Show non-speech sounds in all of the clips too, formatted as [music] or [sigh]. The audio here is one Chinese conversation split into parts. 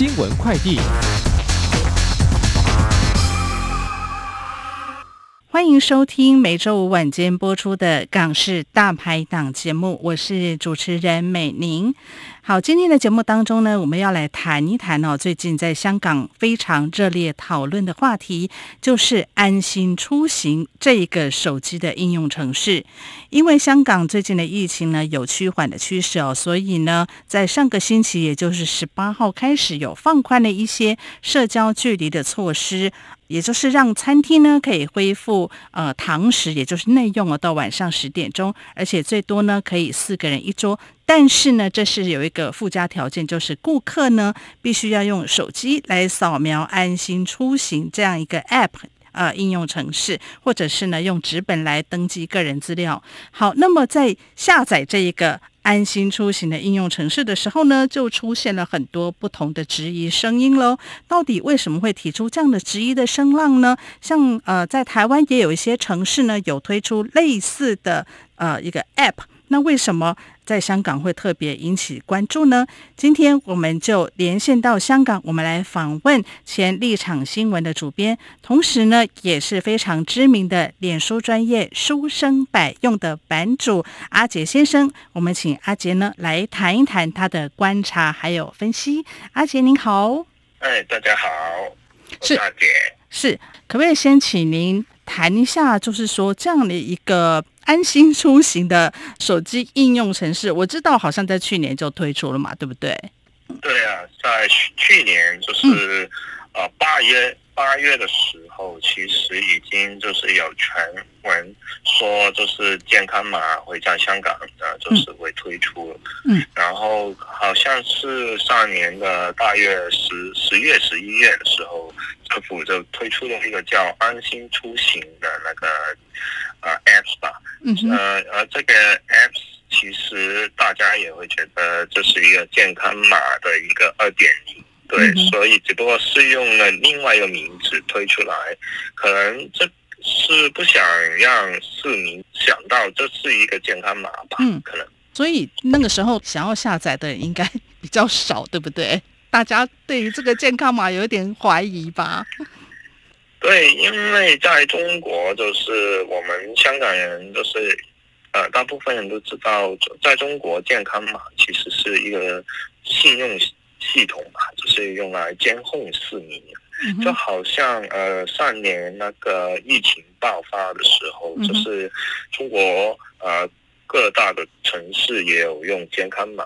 新闻快递，欢迎收听每周五晚间播出的《港式大排档》节目，我是主持人美玲。好，今天的节目当中呢，我们要来谈一谈哦，最近在香港非常热烈讨论的话题，就是安心出行这一个手机的应用程式。因为香港最近的疫情呢有趋缓的趋势哦，所以呢，在上个星期，也就是十八号开始有放宽了一些社交距离的措施，也就是让餐厅呢可以恢复呃堂食，也就是内用哦，到晚上十点钟，而且最多呢可以四个人一桌。但是呢，这是有一个附加条件，就是顾客呢必须要用手机来扫描安心出行这样一个 App 呃应用程式，或者是呢用纸本来登记个人资料。好，那么在下载这一个安心出行的应用城市的时候呢，就出现了很多不同的质疑声音喽。到底为什么会提出这样的质疑的声浪呢？像呃在台湾也有一些城市呢有推出类似的呃一个 App。那为什么在香港会特别引起关注呢？今天我们就连线到香港，我们来访问前立场新闻的主编，同时呢也是非常知名的脸书专业书生百用的版主阿杰先生。我们请阿杰呢来谈一谈他的观察还有分析。阿杰您好，哎，大家好，是阿杰，是，可不可以先请您谈一下，就是说这样的一个。安心出行的手机应用程式，我知道好像在去年就推出了嘛，对不对？对啊，在去年就是呃八月八月的时候，其实已经就是有传闻说，就是健康码会在香港的就是会推出，嗯，然后好像是上年的大约十十月十一月的时候，政府就推出了一个叫安心出行的那个。啊、呃、，apps 吧，嗯，呃，呃，这个 apps 其实大家也会觉得这是一个健康码的一个二点零，对，嗯、所以只不过是用了另外一个名字推出来，可能这是不想让市民想到这是一个健康码吧，嗯，可能，所以那个时候想要下载的应该比较少，对不对？[laughs] 大家对于这个健康码有一点怀疑吧？对，因为在中国，就是我们香港人就是，呃，大部分人都知道，在中国健康码其实是一个信用系统嘛，就是用来监控市民。就好像呃上年那个疫情爆发的时候，就是中国呃各大的城市也有用健康码。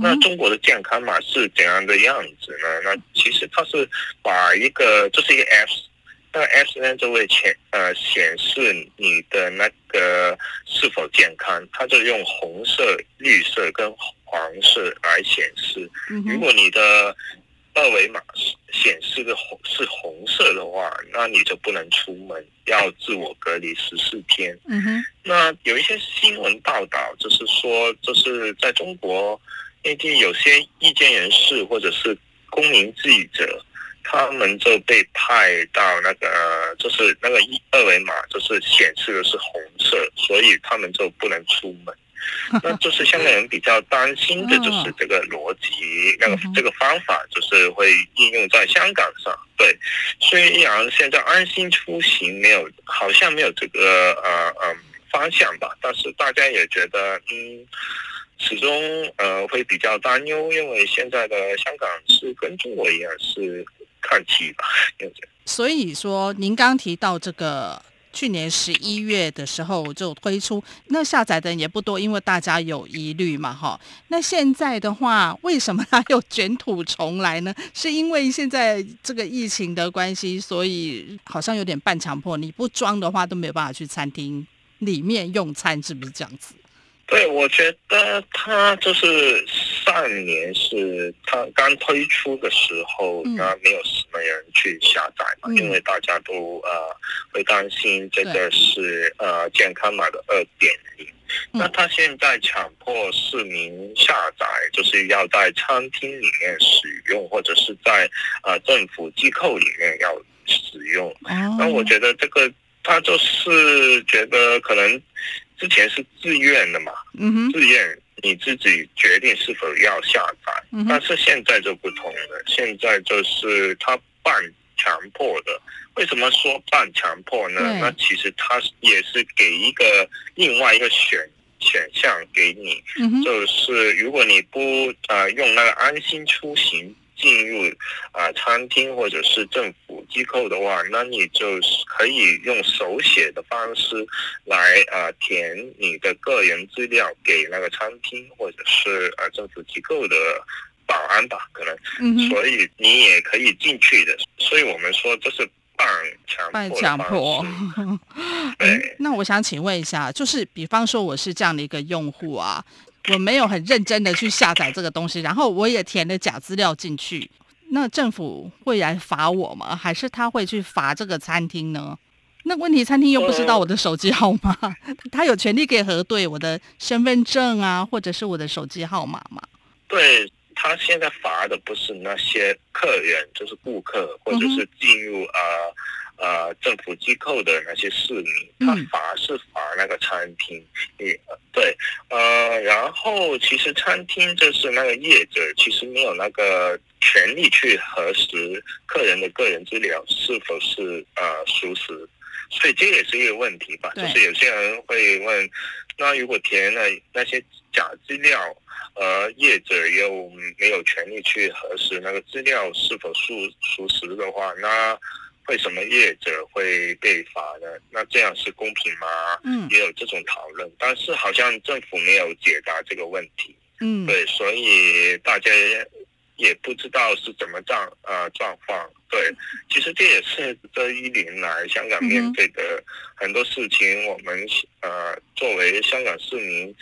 那中国的健康码是怎样的样子呢？那其实它是把一个这是一个 App。那 S N 就会显呃显示你的那个是否健康，它就用红色、绿色跟黄色来显示。如果你的二维码显示的红是红色的话，那你就不能出门，要自我隔离十四天。嗯哼。那有一些新闻报道就是说，就是在中国内地有些意见人士或者是公民记者。他们就被派到那个，就是那个一二维码，就是显示的是红色，所以他们就不能出门。[laughs] 那就是香港人比较担心的就是这个逻辑，那个这个方法就是会应用在香港上。对，虽然现在安心出行没有，好像没有这个呃呃方向吧，但是大家也觉得嗯。始终呃会比较担忧，因为现在的香港是跟中国一样是看齐吧。所以说，您刚提到这个去年十一月的时候就推出，那下载的人也不多，因为大家有疑虑嘛，哈。那现在的话，为什么它又卷土重来呢？是因为现在这个疫情的关系，所以好像有点半强迫，你不装的话都没有办法去餐厅里面用餐，是不是这样子？对，我觉得他就是上年是它刚推出的时候，那、嗯、没有什么人去下载嘛，嗯、因为大家都呃会担心这个是呃健康码的二点零。那他现在强迫市民下载，就是要在餐厅里面使用，或者是在呃政府机构里面要使用。哦、那我觉得这个他就是觉得可能之前是自愿的嘛，嗯哼，自愿。你自己决定是否要下载，嗯、但是现在就不同了。现在就是它半强迫的。为什么说半强迫呢？那其实它也是给一个另外一个选选项给你，嗯、就是如果你不呃用那个安心出行。进入啊、呃、餐厅或者是政府机构的话，那你就是可以用手写的方式来啊、呃、填你的个人资料给那个餐厅或者是呃政府机构的保安吧，可能，嗯、所以你也可以进去的。所以我们说这是半强迫。半强迫。对。[laughs] 那我想请问一下，就是比方说我是这样的一个用户啊。我没有很认真的去下载这个东西，然后我也填了假资料进去，那政府会来罚我吗？还是他会去罚这个餐厅呢？那问题餐厅又不知道我的手机号码，嗯、他有权利可以核对我的身份证啊，或者是我的手机号码吗？对，他现在罚的不是那些客人，就是顾客，或者是进入啊。呃，政府机构的那些市民，他罚是罚那个餐厅，嗯，对，呃，然后其实餐厅就是那个业者，其实没有那个权利去核实客人的个人资料是否是呃属实，所以这也是一个问题吧。就是有些人会问，那如果填了那些假资料，呃，业者又没有权利去核实那个资料是否属属实的话，那。为什么业者会被罚呢？那这样是公平吗？嗯，也有这种讨论，但是好像政府没有解答这个问题。嗯，对，所以大家也不知道是怎么状呃状况。对，其实这也是这一年来香港面对的很多事情，我们呃作为香港市民，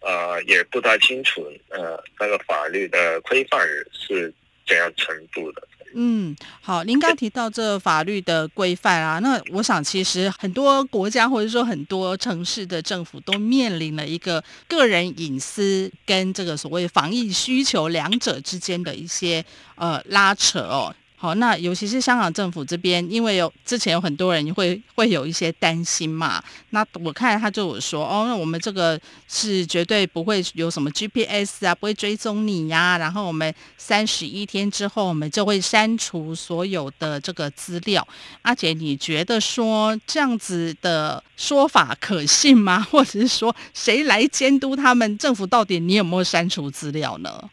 呃也不太清楚呃那个法律的规范是怎样程度的。嗯，好，您刚提到这法律的规范啊，那我想其实很多国家或者说很多城市的政府都面临了一个个人隐私跟这个所谓防疫需求两者之间的一些呃拉扯哦。好，那尤其是香港政府这边，因为有之前有很多人会会有一些担心嘛。那我看他就有说，哦，那我们这个是绝对不会有什么 GPS 啊，不会追踪你呀、然后我们三十一天之后，我们就会删除所有的这个资料。阿姐，你觉得说这样子的说法可信吗？[laughs] 或者是说谁来监督他们政府到底你有没有删除资料呢？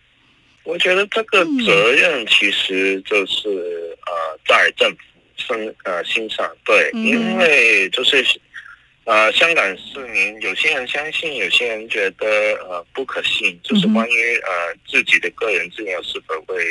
我觉得这个责任其实就是呃，在政府身呃心上，对，因为就是呃，香港市民有些人相信，有些人觉得呃不可信，就是关于呃自己的个人资料是否会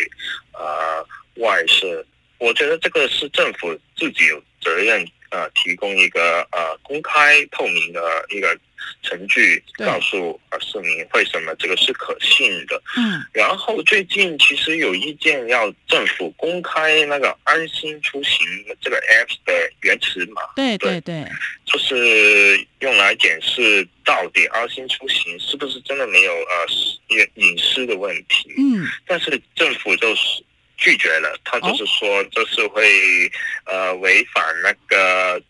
呃外泄，我觉得这个是政府自己有责任呃提供一个呃公开透明的一个。程序告诉呃市民为什么这个是可信的。嗯，然后最近其实有意见要政府公开那个安心出行这个 app 的原始码。对对对，就是用来检视到底安心出行是不是真的没有呃隐隐私的问题。嗯，但是政府就是拒绝了，他就是说这是会呃违反那个。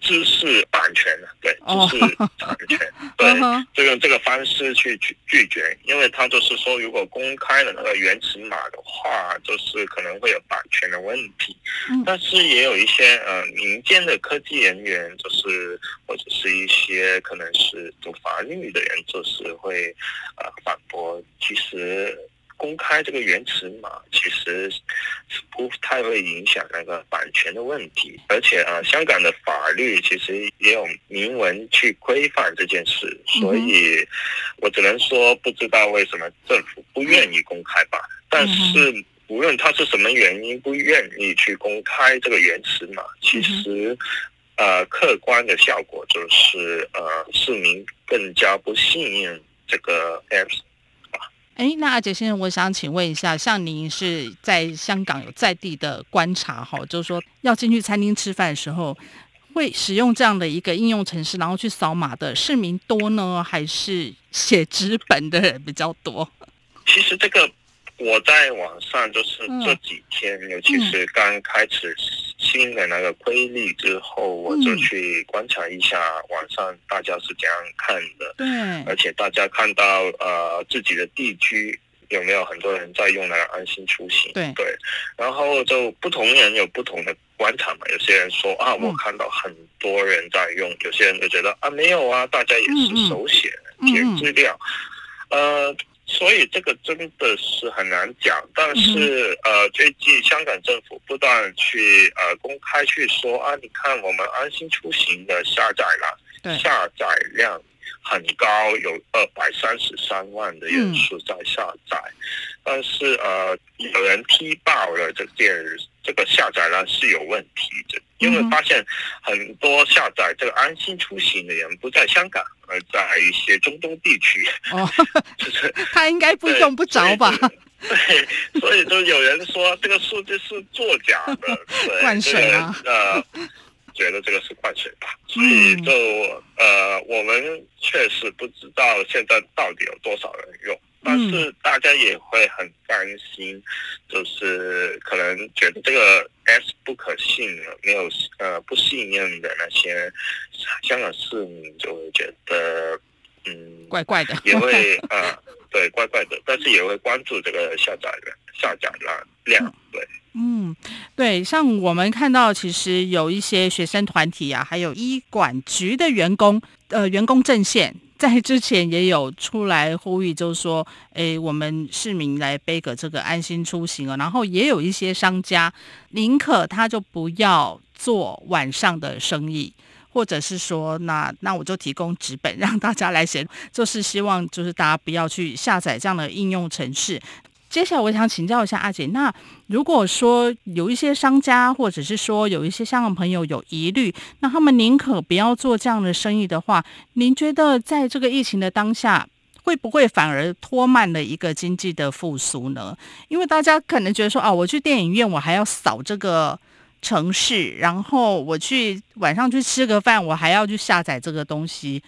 知识版权的，对，知识产权，对，就用这个方式去拒拒绝，因为他就是说，如果公开了那个原始码的话，就是可能会有版权的问题。但是也有一些呃民间的科技人员，就是或者是一些可能是读法律的人，就是会呃反驳，其实。公开这个原始码其实是不太会影响那个版权的问题，而且啊，香港的法律其实也有明文去规范这件事，所以我只能说不知道为什么政府不愿意公开吧。但是无论他是什么原因不愿意去公开这个原始码，其实呃，客观的效果就是呃，市民更加不信任这个 App。哎，那阿杰先生，我想请问一下，像您是在香港有在地的观察哈，就是说要进去餐厅吃饭的时候，会使用这样的一个应用程式，然后去扫码的市民多呢，还是写纸本的人比较多？其实这个。我在网上就是这几天，嗯、尤其是刚开始新的那个规律之后，嗯、我就去观察一下网上大家是怎样看的。对，而且大家看到呃自己的地区有没有很多人在用那个安心出行？对对，然后就不同人有不同的观察嘛。有些人说啊，我看到很多人在用；嗯、有些人就觉得啊，没有啊，大家也是手写填资料，嗯、呃。所以这个真的是很难讲，但是呃，最近香港政府不断去呃公开去说啊，你看我们安心出行的下载量，下载量很高，有二百三十三万的人数在下载，嗯、但是呃，有人踢爆了这件这个下载量是有问题的。因为发现很多下载这个安心出行的人不在香港，而在一些中东地区。哦，[laughs] 就是 [laughs] 他应该不用不着吧？对，所以就有人说这个数据是作假的，对，[laughs] 灌水啊，呃，觉得这个是灌水吧。所以就呃，我们确实不知道现在到底有多少人用。但是大家也会很担心，就是可能觉得这个 S 不可信了，没有呃不信任的那些香港市民就会觉得嗯怪怪的，也会呃 [laughs] 对怪怪的，但是也会关注这个下载的下载量量对嗯对，像我们看到其实有一些学生团体啊，还有医管局的员工呃员工阵线。在之前也有出来呼吁，就是说，诶，我们市民来背个这个安心出行啊。然后也有一些商家宁可他就不要做晚上的生意，或者是说，那那我就提供纸本 [laughs] 让大家来写，就是希望就是大家不要去下载这样的应用程式。接下来我想请教一下阿姐，那如果说有一些商家，或者是说有一些香港朋友有疑虑，那他们宁可不要做这样的生意的话，您觉得在这个疫情的当下，会不会反而拖慢了一个经济的复苏呢？因为大家可能觉得说，啊，我去电影院我还要扫这个城市，然后我去晚上去吃个饭，我还要去下载这个东西，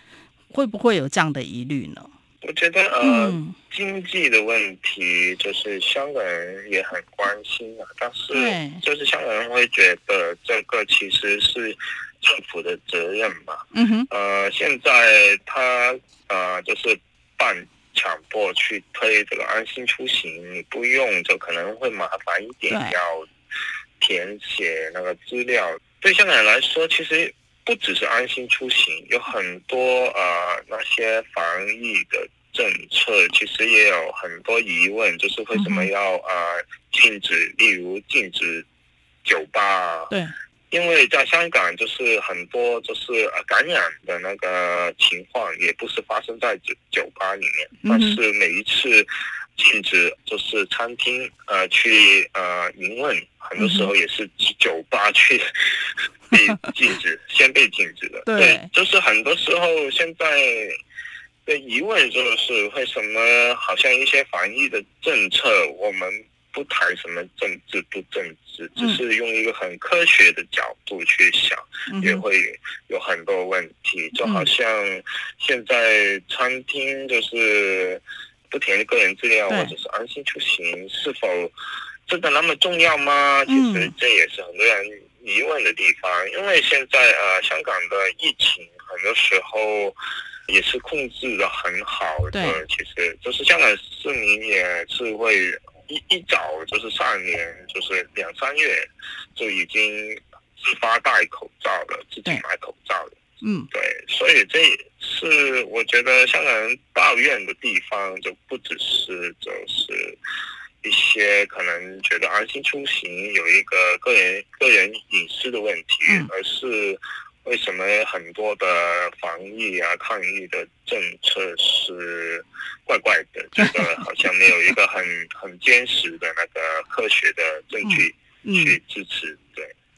会不会有这样的疑虑呢？我觉得呃，嗯、经济的问题就是香港人也很关心啊，但是就是香港人会觉得这个其实是政府的责任嘛。嗯哼。呃，现在他呃就是办强迫去推这个安心出行，你不用就可能会麻烦一点，要填写那个资料。对香港人来说，其实。不只是安心出行，有很多呃那些防疫的政策，其实也有很多疑问，就是为什么要呃禁止，例如禁止酒吧？对，因为在香港就是很多就是呃感染的那个情况，也不是发生在酒酒吧里面，但是每一次禁止就是餐厅呃去呃营运，很多时候也是酒吧去。[laughs] 被禁止，先被禁止的。对，对，就是很多时候现在的疑问就是，为什么好像一些防疫的政策，我们不谈什么政治不政治，只是用一个很科学的角度去想，嗯、也会有很多问题。就好像现在餐厅就是不填个人资料，或者是安心出行，是否真的那么重要吗？其实这也是很多人。疑问的地方，因为现在呃，香港的疫情很多时候也是控制的很好的。对其实就是香港市民也是会一一早就是上年就是两三月就已经自发戴口罩了，自己买口罩了。嗯，对，所以这是我觉得香港人抱怨的地方，就不只是就是。一些可能觉得安心出行有一个个人个人隐私的问题，嗯、而是为什么很多的防疫啊抗疫的政策是怪怪的，这个好像没有一个很 [laughs] 很坚实的那个科学的证据去支持，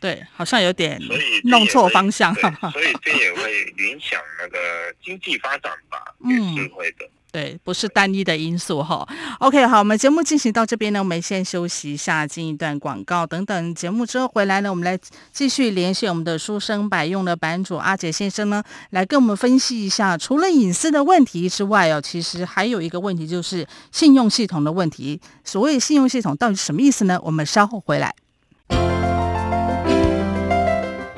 对对，好像有点弄错方向，所以这也会影响那个经济发展吧，也是会的。对，不是单一的因素哈。OK，好，我们节目进行到这边呢，我们先休息一下，进一段广告，等等节目之后回来呢，我们来继续连线我们的书生百用的版主阿杰先生呢，来跟我们分析一下，除了隐私的问题之外哦，其实还有一个问题就是信用系统的问题。所谓信用系统到底什么意思呢？我们稍后回来。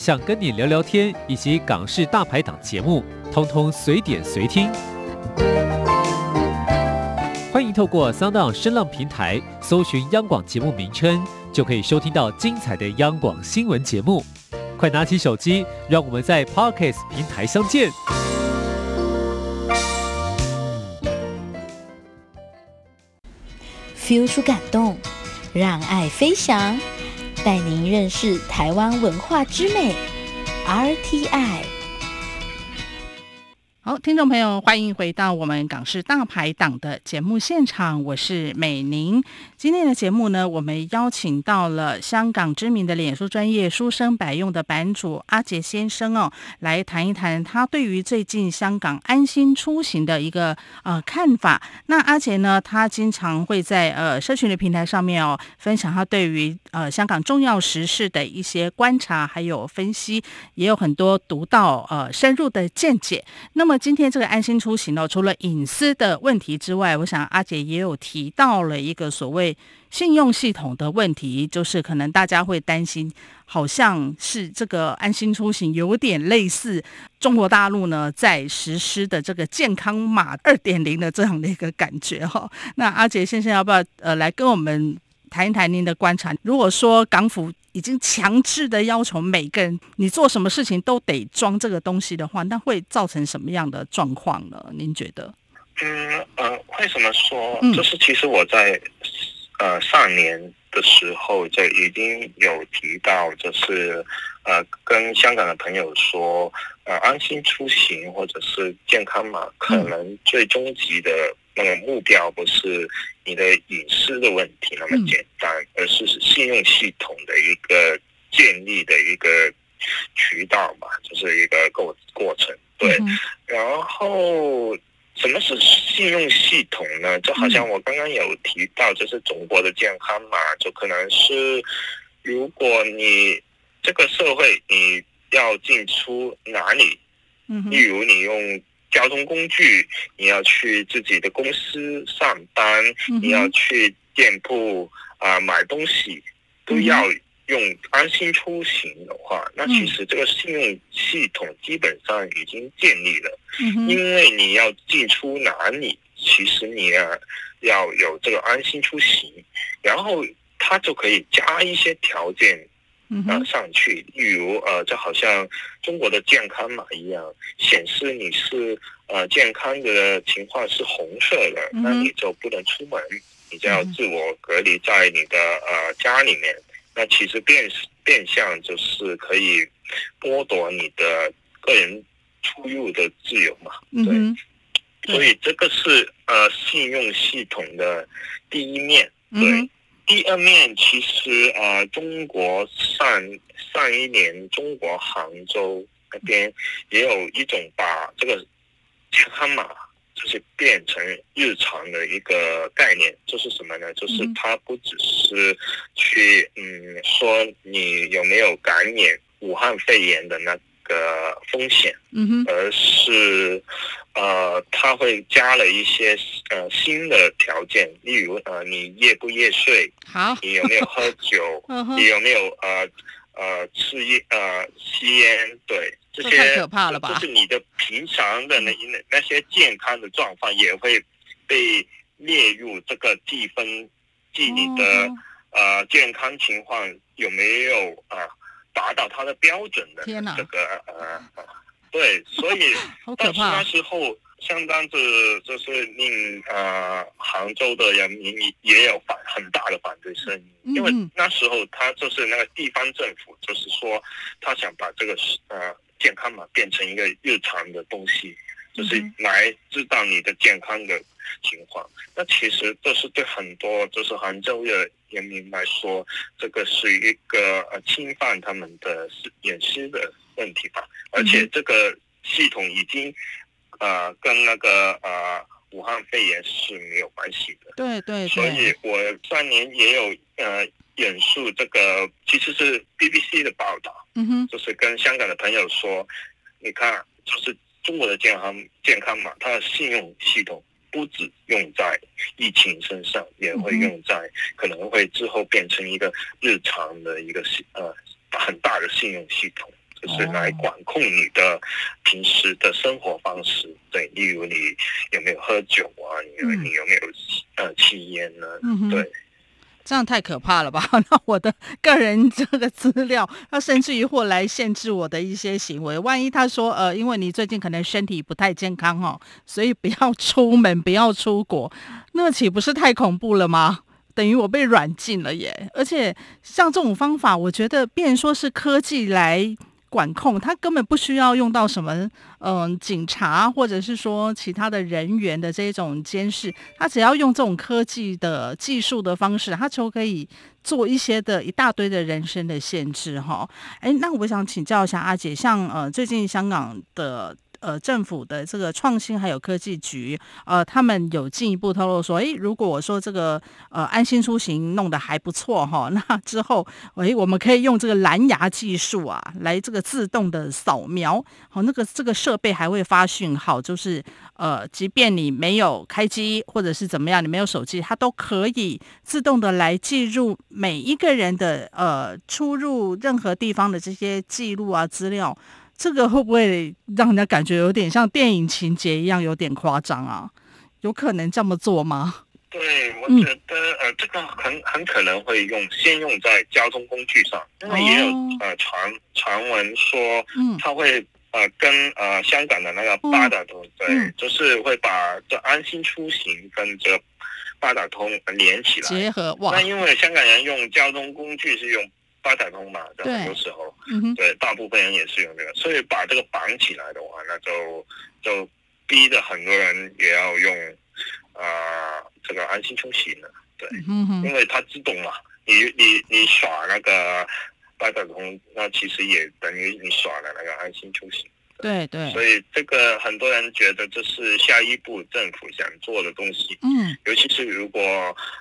想跟你聊聊天，以及港式大排档节目，通通随点随听。欢迎透过 Sound 声浪平台搜寻央广节目名称，就可以收听到精彩的央广新闻节目。快拿起手机，让我们在 Podcast 平台相见。Feel 出感动，让爱飞翔，带您认识台湾文化之美。RTI。好，听众朋友，欢迎回到我们港式大排档的节目现场，我是美玲。今天的节目呢，我们邀请到了香港知名的脸书专业书生百用的版主阿杰先生哦，来谈一谈他对于最近香港安心出行的一个呃看法。那阿杰呢，他经常会在呃社群的平台上面哦，分享他对于呃香港重要时事的一些观察还有分析，也有很多独到呃深入的见解。那么今天这个安心出行呢，除了隐私的问题之外，我想阿杰也有提到了一个所谓信用系统的问题，就是可能大家会担心，好像是这个安心出行有点类似中国大陆呢在实施的这个健康码二点零的 [laughs] 这样的一个感觉哈。那阿杰先生要不要呃来跟我们谈一谈您的观察？如果说港府已经强制的要求每个人，你做什么事情都得装这个东西的话，那会造成什么样的状况呢？您觉得？嗯呃，为什么说？就是其实我在呃上年的时候就已经有提到，就是呃跟香港的朋友说，呃安心出行或者是健康码，可能最终极的。那个目标不是你的隐私的问题那么简单，嗯、而是信用系统的一个建立的一个渠道嘛，就是一个过过程。对，嗯、然后什么是信用系统呢？就好像我刚刚有提到，就是中国的健康码，就可能是如果你这个社会你要进出哪里，嗯，例如你用。交通工具，你要去自己的公司上班，嗯、你要去店铺啊、呃、买东西，都要用安心出行的话，嗯、那其实这个信用系统基本上已经建立了。嗯、因为你要进出哪里，其实你要要有这个安心出行，然后它就可以加一些条件。呃，上去，例如呃，就好像中国的健康码一样，显示你是呃健康的情况是红色的，那你就不能出门，你就要自我隔离在你的呃家里面。那其实变变相就是可以剥夺你的个人出入的自由嘛。对，所以这个是呃信用系统的第一面，对。第二面，其实啊、呃，中国上上一年，中国杭州那边也有一种把这个健康码就是变成日常的一个概念，就是什么呢？就是它不只是去嗯说你有没有感染武汉肺炎的那个风险，嗯，而是。呃，它会加了一些呃新的条件，例如呃，你夜不夜睡？好，你有没有喝酒？[laughs] 你有没有呃呃吃烟呃吸烟？对，这些太可怕了吧？就是你的平常的那那那些健康的状况也会被列入这个计分，计你的呃健康情况有没有啊、呃、达到它的标准的这个呃。对，所以 [laughs] 但是那时候相当是就是令呃杭州的人民也有反很大的反对声音，因为那时候他就是那个地方政府，就是说他想把这个呃健康码变成一个日常的东西，就是来知道你的健康的情况。那其实这是对很多就是杭州的人民来说，这个是一个呃侵犯他们的隐私的问题吧，而且这个系统已经。呃，跟那个呃武汉肺炎是没有关系的。对对对。所以我上年也有呃引述这个，其实是 BBC 的报道，嗯哼，就是跟香港的朋友说，你看，就是中国的健康健康码，它的信用系统不止用在疫情身上，也会用在可能会之后变成一个日常的一个信呃很大的信用系统。就是来管控你的平时的生活方式，对，例如你有没有喝酒啊？你有你有没有呃吸烟呢？嗯对，这样太可怕了吧？[laughs] 那我的个人这个资料，他甚至于会来限制我的一些行为。万一他说呃，因为你最近可能身体不太健康哦，所以不要出门，不要出国，那岂不是太恐怖了吗？[laughs] 等于我被软禁了耶！而且像这种方法，我觉得，变说是科技来。管控，他根本不需要用到什么嗯、警察或者是说其他的人员的这种监视，他只要用这种科技的技术的方式，他就可以做一些的一大堆的人身的限制哈。诶，那我想请教一下阿姐，像呃最近香港的。呃，政府的这个创新还有科技局，呃，他们有进一步透露说，诶，如果我说这个呃安心出行弄得还不错哈，[laughs] 那之后，诶，我们可以用这个蓝牙技术啊，来这个自动的扫描，好，那个这个设备还会发讯号，就是呃，即便你没有开机或者是怎么样，你没有手机，它都可以自动的来记录每一个人的呃出入任何地方的这些记录啊资料。这个会不会让人家感觉有点像电影情节一样，有点夸张啊？有可能这么做吗？对，我觉得、嗯、呃，这个很很可能会用先用在交通工具上，因为也有、哦、呃传传闻说，嗯，他会呃跟呃香港的那个八达通，对，嗯、就是会把这安心出行跟这八达通连起来结合。哇，那因为香港人用交通工具是用。八达通嘛，在很多时候，对，对，大部分人也是用这个，所以把这个绑起来的话，那就就逼着很多人也要用啊、呃、这个安心出行了，对，因为它自动嘛，你你你耍那个八达通，那其实也等于你耍了那个安心出行。对对，所以这个很多人觉得这是下一步政府想做的东西。嗯，尤其是如果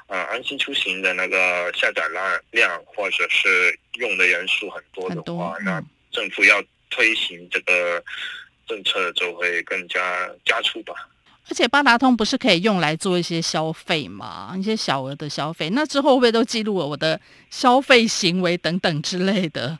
呃安心出行的那个下载量量或者是用的人数很多的话，嗯、那政府要推行这个政策就会更加加速吧。而且八达通不是可以用来做一些消费嘛？一些小额的消费，那之后会不会都记录了我的消费行为等等之类的？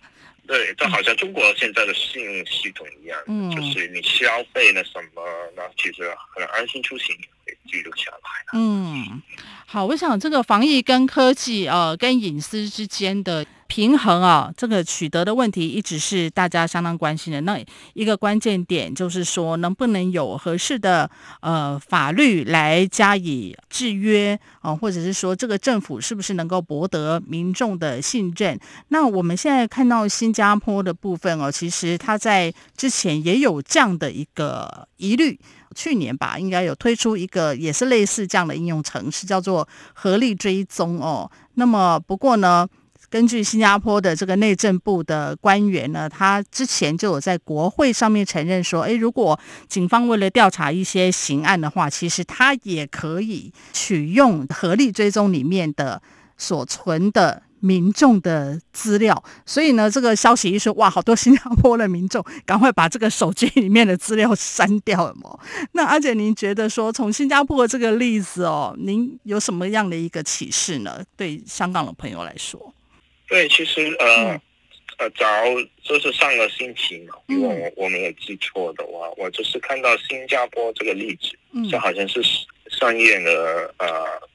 对，就好像中国现在的信用系统一样，嗯，就是你消费了什么，那其实可能安心出行也会记录下来。嗯，好，我想这个防疫跟科技呃跟隐私之间的。平衡啊，这个取得的问题一直是大家相当关心的。那一个关键点就是说，能不能有合适的呃法律来加以制约啊，或者是说，这个政府是不是能够博得民众的信任？那我们现在看到新加坡的部分哦，其实它在之前也有这样的一个疑虑，去年吧，应该有推出一个也是类似这样的应用程式，叫做合力追踪哦。那么不过呢，根据新加坡的这个内政部的官员呢，他之前就有在国会上面承认说，诶，如果警方为了调查一些刑案的话，其实他也可以取用合力追踪里面的所存的民众的资料。所以呢，这个消息一说，哇，好多新加坡的民众赶快把这个手机里面的资料删掉了嘛。那阿姐，您觉得说从新加坡这个例子哦，您有什么样的一个启示呢？对香港的朋友来说？对，其实呃呃，早就是上个星期嘛，如果我我没有记错的话，我就是看到新加坡这个例子，这好像是上院的呃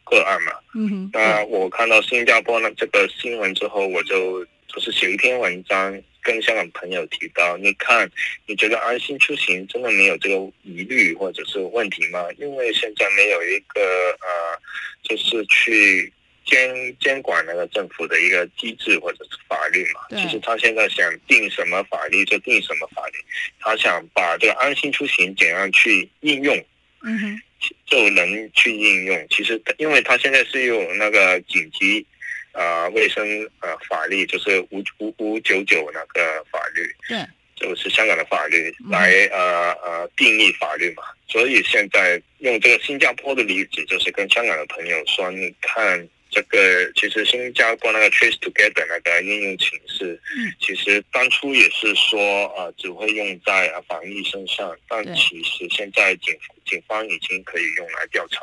个案嘛。嗯哼。那我看到新加坡的这个新闻之后，我就就是写一篇文章跟香港朋友提到，你看，你觉得安心出行真的没有这个疑虑或者是问题吗？因为现在没有一个呃，就是去监监管那个政府的一个机制或者是法律嘛。其实他现在想定什么法律就定什么法律，他想把这个安心出行怎样去应用，嗯哼，就能去应用。其实因为他现在是用那个紧急。啊、呃，卫生呃法律就是五五五九九那个法律，对，就是香港的法律来呃呃定义法律嘛。所以现在用这个新加坡的例子，就是跟香港的朋友说，你看这个其实新加坡那个 Trace Together 那个应用程式，嗯，其实当初也是说呃只会用在啊防疫身上，但其实现在警警方已经可以用来调查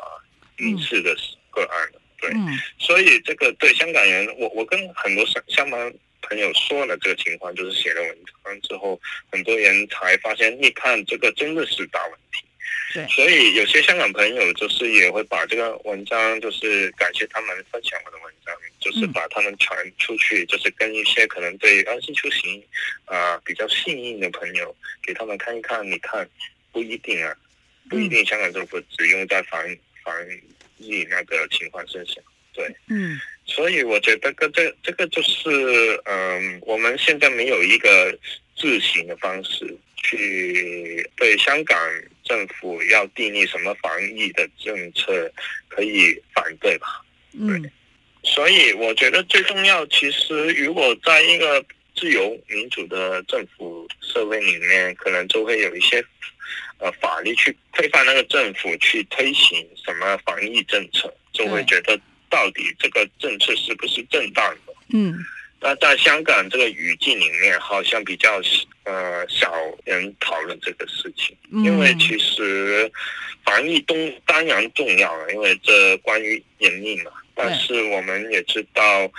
民事的个案了。对，所以这个对香港人，我我跟很多香香港朋友说了这个情况，就是写了文章之后，很多人才发现，你看这个真的是大问题。对，所以有些香港朋友就是也会把这个文章，就是感谢他们分享我的文章，就是把他们传出去，就是跟一些可能对安心出行啊、呃、比较幸运的朋友，给他们看一看，你看不一定啊，不一定香港政府只用在防防。疫那个情况之下，对，嗯，所以我觉得这个这个就是，嗯，我们现在没有一个自行的方式去对香港政府要订立什么防疫的政策可以反对吧？对，嗯，所以我觉得最重要，其实如果在一个自由民主的政府社会里面，可能就会有一些。呃，法律去规范那个政府去推行什么防疫政策，就会觉得到底这个政策是不是正当的？嗯，那在香港这个语境里面，好像比较呃少人讨论这个事情，因为其实防疫东当然重要了，因为这关于人命嘛。但是我们也知道，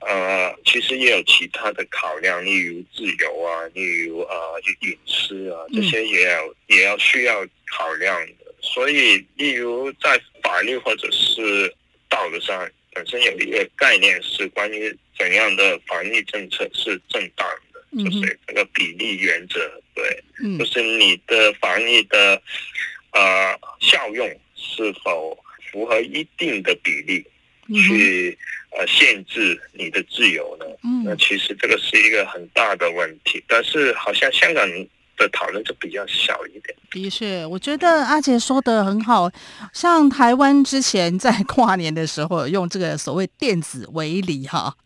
呃，其实也有其他的考量，例如自由啊，例如呃隐私啊，这些也要、嗯、也要需要考量的。所以，例如在法律或者是道德上，本身有一个概念是关于怎样的防疫政策是正当的，嗯、就是这个比例原则，对，嗯、就是你的防疫的呃效用是否符合一定的比例。去呃限制你的自由呢？嗯，那其实这个是一个很大的问题，但是好像香港的讨论就比较小一点。的确，我觉得阿杰说的很好，像台湾之前在跨年的时候用这个所谓电子围篱哈。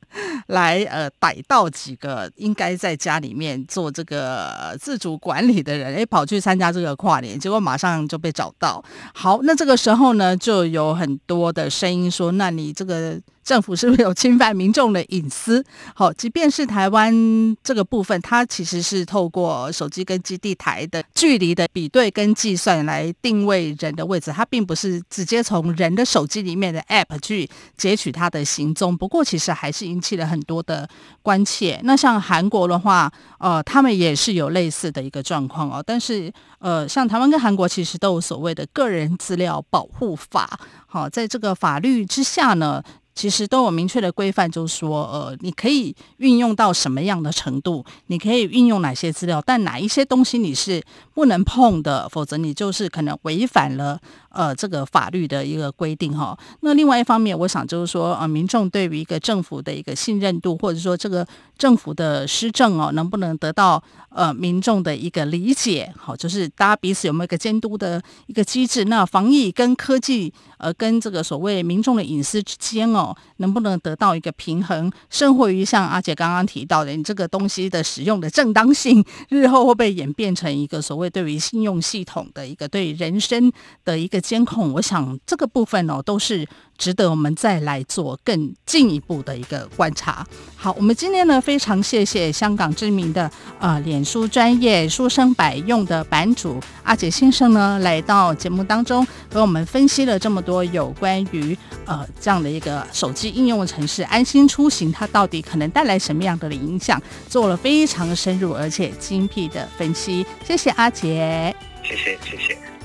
来，呃，逮到几个应该在家里面做这个自主管理的人，哎，跑去参加这个跨年，结果马上就被找到。好，那这个时候呢，就有很多的声音说，那你这个。政府是不是有侵犯民众的隐私？好，即便是台湾这个部分，它其实是透过手机跟基地台的距离的比对跟计算来定位人的位置，它并不是直接从人的手机里面的 App 去截取他的行踪。不过，其实还是引起了很多的关切。那像韩国的话，呃，他们也是有类似的一个状况哦。但是，呃，像台湾跟韩国其实都有所谓的个人资料保护法。好，在这个法律之下呢。其实都有明确的规范，就是说，呃，你可以运用到什么样的程度，你可以运用哪些资料，但哪一些东西你是不能碰的，否则你就是可能违反了。呃，这个法律的一个规定哈。那另外一方面，我想就是说，呃，民众对于一个政府的一个信任度，或者说这个政府的施政哦，能不能得到呃民众的一个理解？好，就是大家彼此有没有一个监督的一个机制？那防疫跟科技，呃，跟这个所谓民众的隐私之间哦，能不能得到一个平衡？甚或于像阿姐刚刚提到的，你这个东西的使用的正当性，日后会不会演变成一个所谓对于信用系统的一个对人身的一个？监控，我想这个部分哦，都是值得我们再来做更进一步的一个观察。好，我们今天呢，非常谢谢香港知名的呃脸书专业书生百用的版主阿杰先生呢，来到节目当中，和我们分析了这么多有关于呃这样的一个手机应用程式安心出行，它到底可能带来什么样的影响，做了非常深入而且精辟的分析。谢谢阿杰，谢谢谢谢。